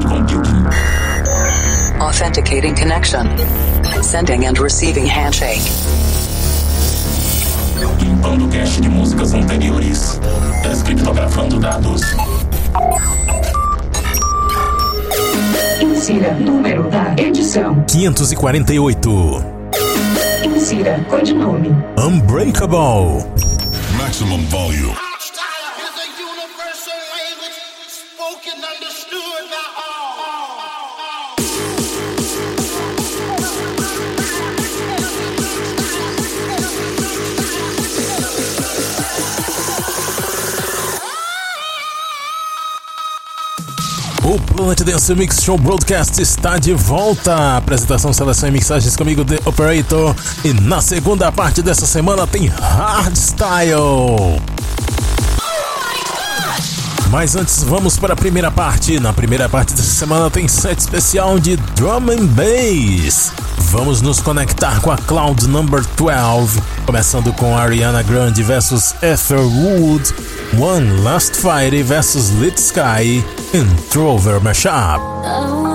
cloud computing. Authenticating connection. Sending and receiving handshake. Limpando cache de músicas anteriores. Descriptografando dados. Insira número da edição. 548. Insira codinome. Unbreakable. Maximum volume. Planet Dance Mix Show Broadcast está de volta. Apresentação, seleção e mixagens comigo, The Operator. E na segunda parte dessa semana tem Hardstyle. Mas antes, vamos para a primeira parte. Na primeira parte dessa semana tem set especial de Drum and Bass. Vamos nos conectar com a Cloud Number 12, começando com Ariana Grande versus Etherwood, One Last Fight versus Lit Sky e Trover Mashup. Oh.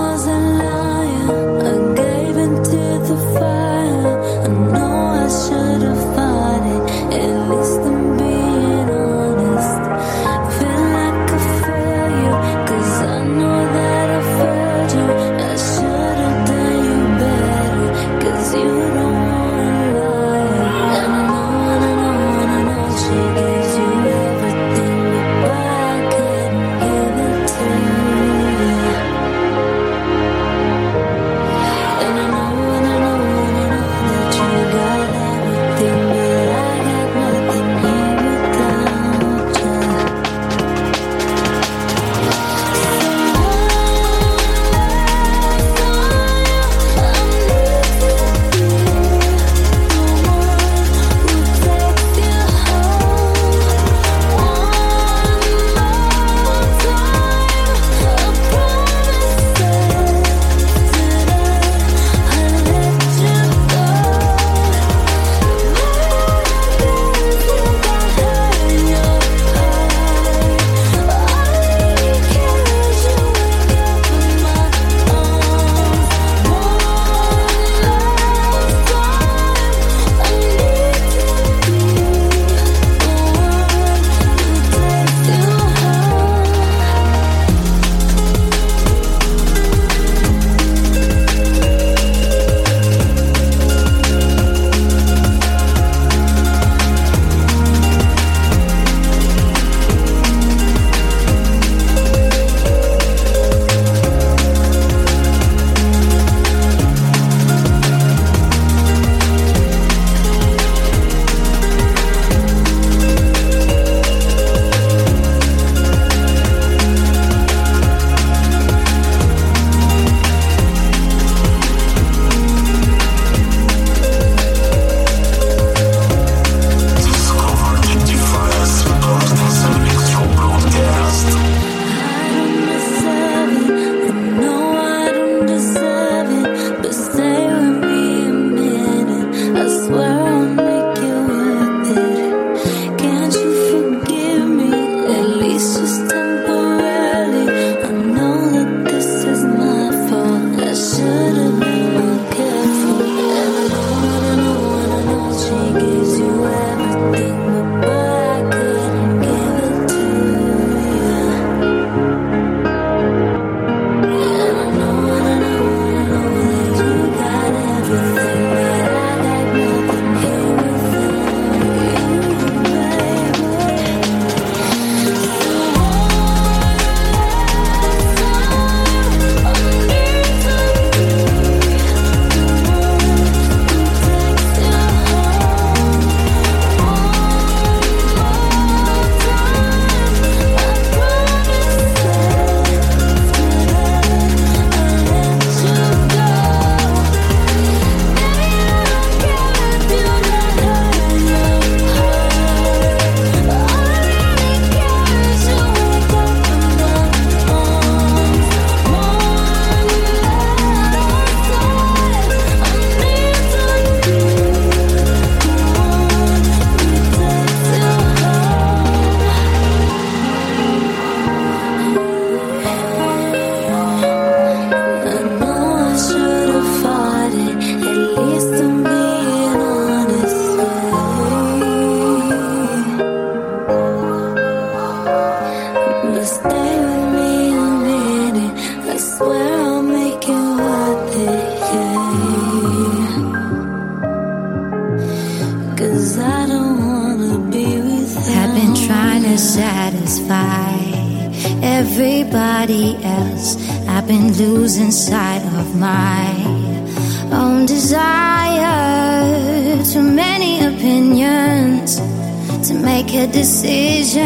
make a decision.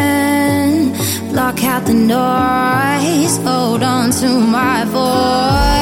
Block out the noise, hold on to my voice.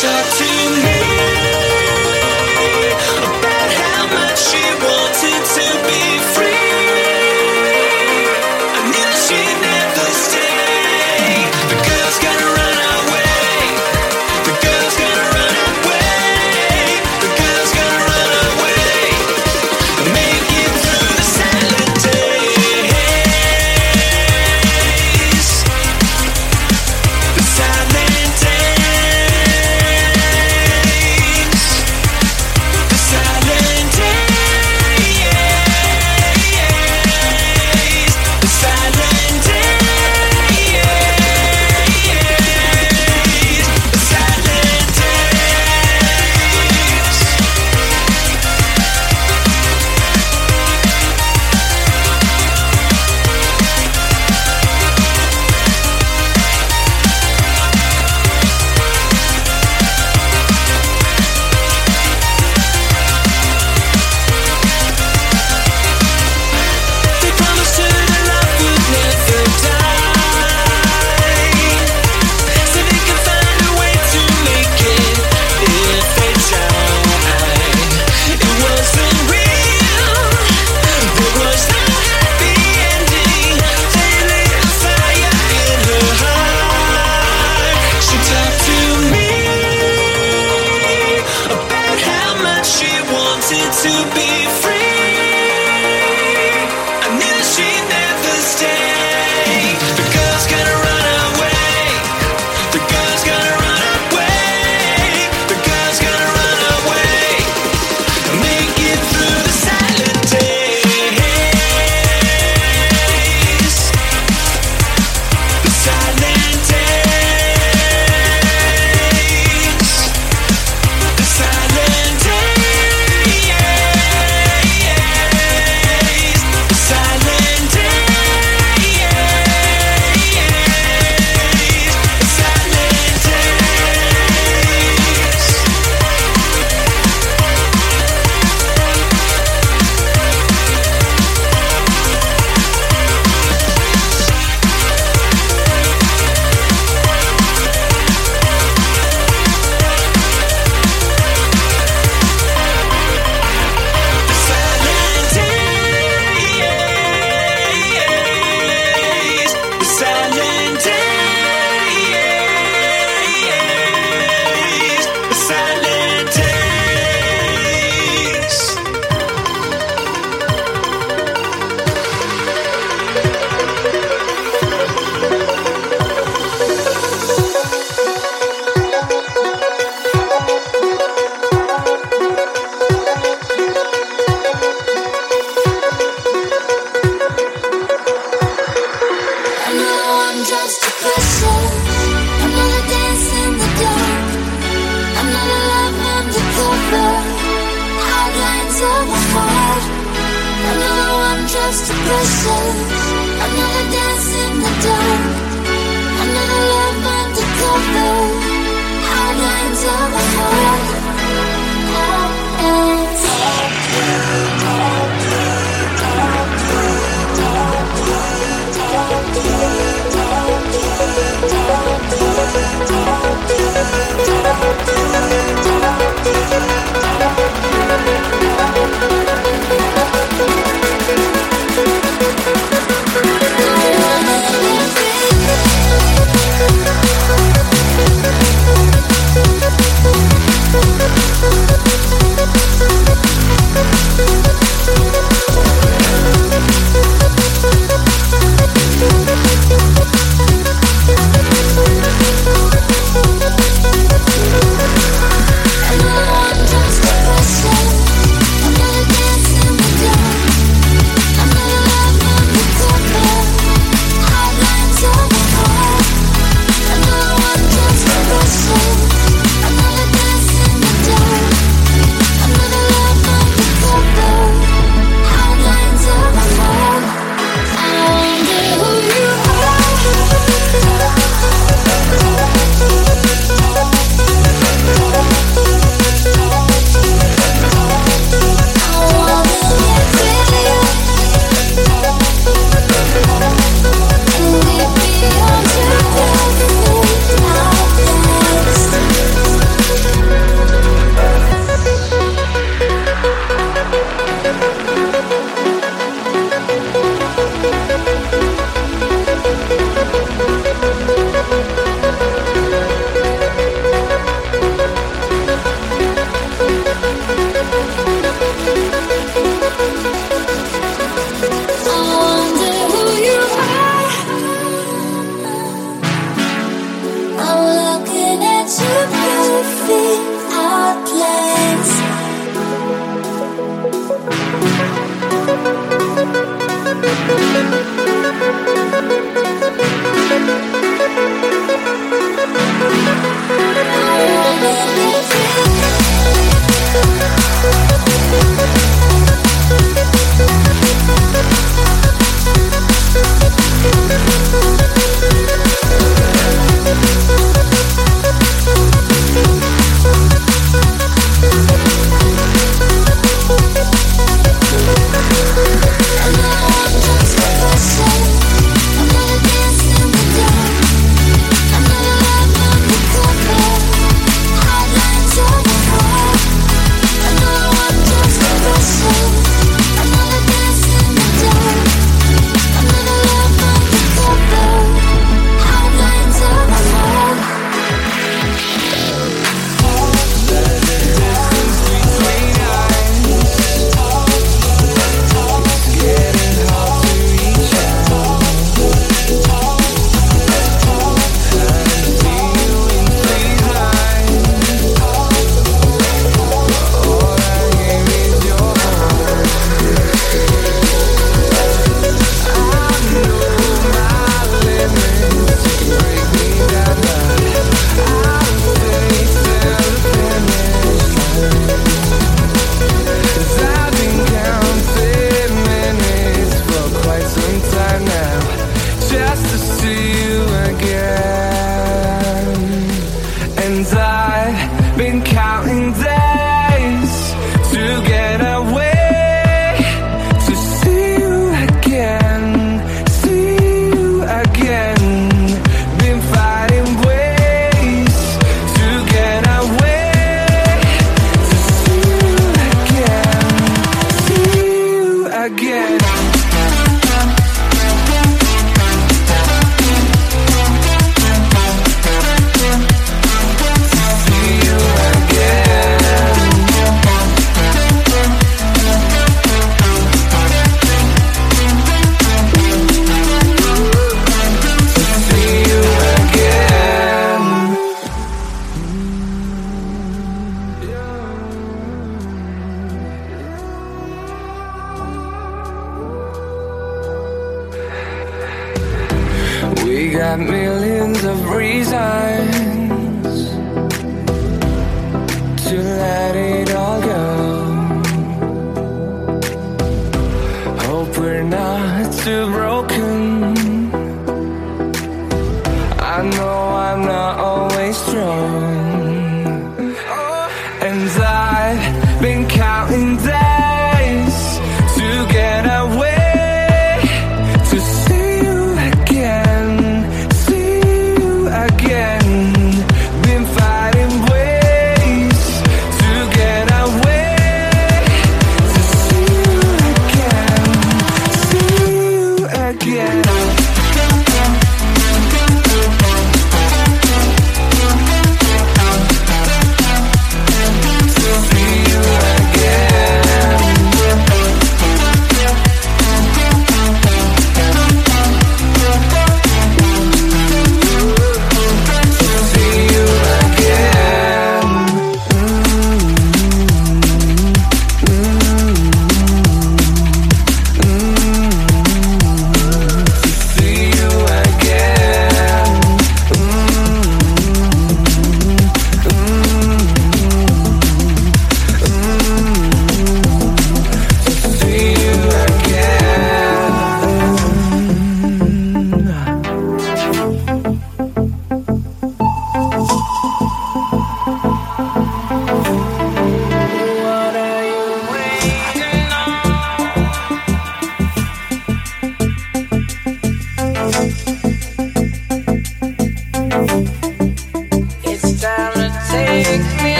Talk to me.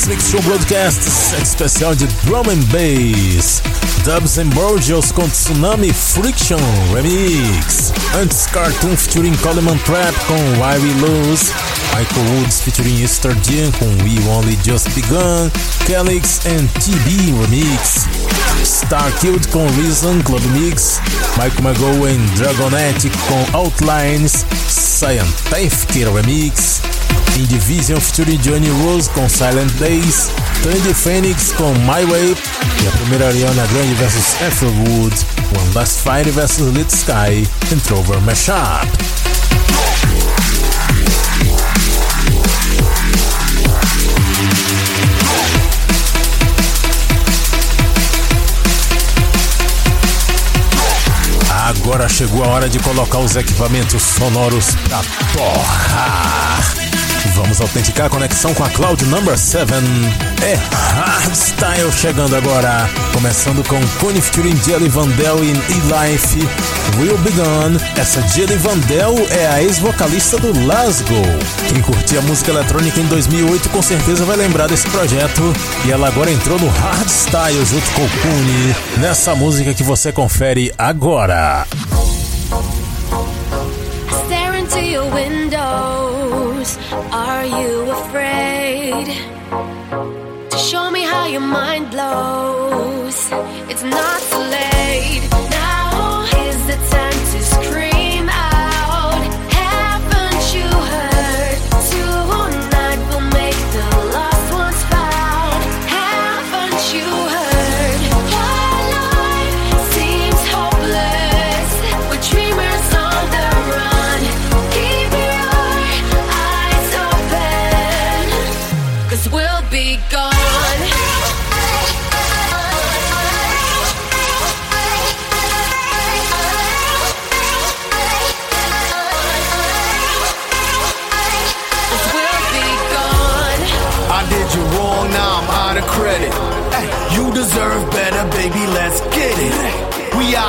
Do Planet Dance Mix Show Broadcast, set especial de Drum and Bass. Dubs and Borgios com Tsunami Friction Remix. Antes Cartoon featuring Coleman Trap com Why We Lose. Michael Woods featuring Easter Jean com We Only Just Begun. Calix and TB Remix. Star Killed com Reason Club Mix. Michael Mago and Dragonetic com Outlines. Scientific Remix. Indivision featuring Johnny Rose com Silent Days, Tandy Phoenix com My Way e a primeira Ariana Grande vs Afrowood, One Last Fight vs Lit Sky, and Trover Mashup. Agora chegou a hora de colocar os equipamentos sonoros pra torrar. Vamos autenticar a conexão com a Cloud Number 7. É Hardstyle chegando agora. Começando com Cone featuring Jelly Vandel e E-Life. Will Be Gone. Essa Jelly Vandel é a ex-vocalista do Lasgo. Quem curtia música eletrônica em 2008 com certeza vai lembrar desse projeto. E ela agora entrou no Hardstyle junto com o. Nessa música que você confere agora. Are you afraid to show me how your mind blows? It's not too late.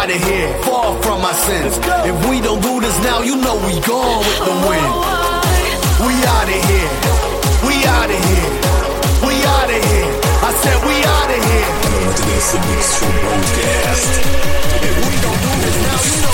Out of here, far from our sins. If we don't do this now, you know we gone with the wind. We out of here, we out of here, we out of here. I said we out of here. If we don't do this now, you know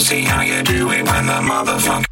see how you do it when the motherfucking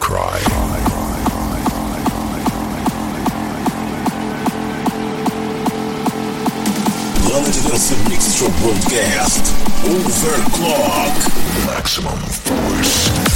cry. Planet Dance Mix Show Broadcast. Overclock. Maximum force.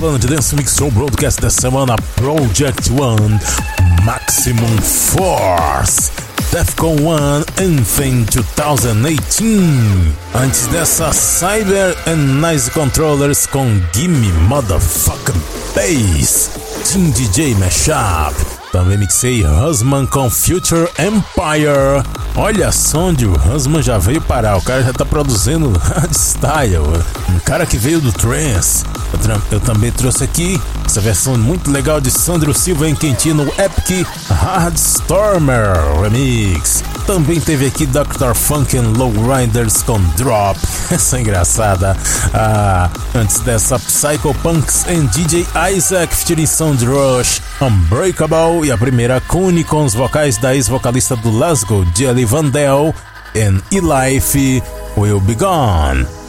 De Dance Mix Show Broadcast da semana Project One Maximum Force. Defcon 1 Anthem 2018. Antes dessa, Cyber and Nice Controllers com Gimme Motherfucking Bass. Team DJ Mashup. Também mixei Husman com Future Empire. Olha só onde o Husman já veio parar. O cara já tá produzindo hardstyle. Um cara que veio do trance. Eu, também trouxe aqui essa versão muito legal de Sandro Silva em Quintino Epic Hardstormer Remix. Também teve aqui Dr. Funk and Lowriders com Drop. Essa é engraçada. Ah, antes dessa, Psycho Punks and DJ Isaac featuring Sound Rush, Unbreakable e a primeira Kuni com os vocais da ex-vocalista do Lasgo, Jelly Vandel, and E-Life Will Be Gone.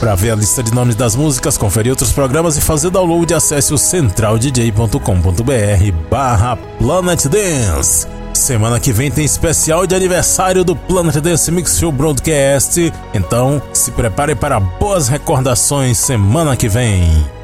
Para ver a lista de nomes das músicas, conferir outros programas e fazer download, acesse o centraldj.com.br barra Planet Dance. Semana que vem tem especial de aniversário do Planet Dance Mix Show Broadcast. Então, se prepare para boas recordações semana que vem.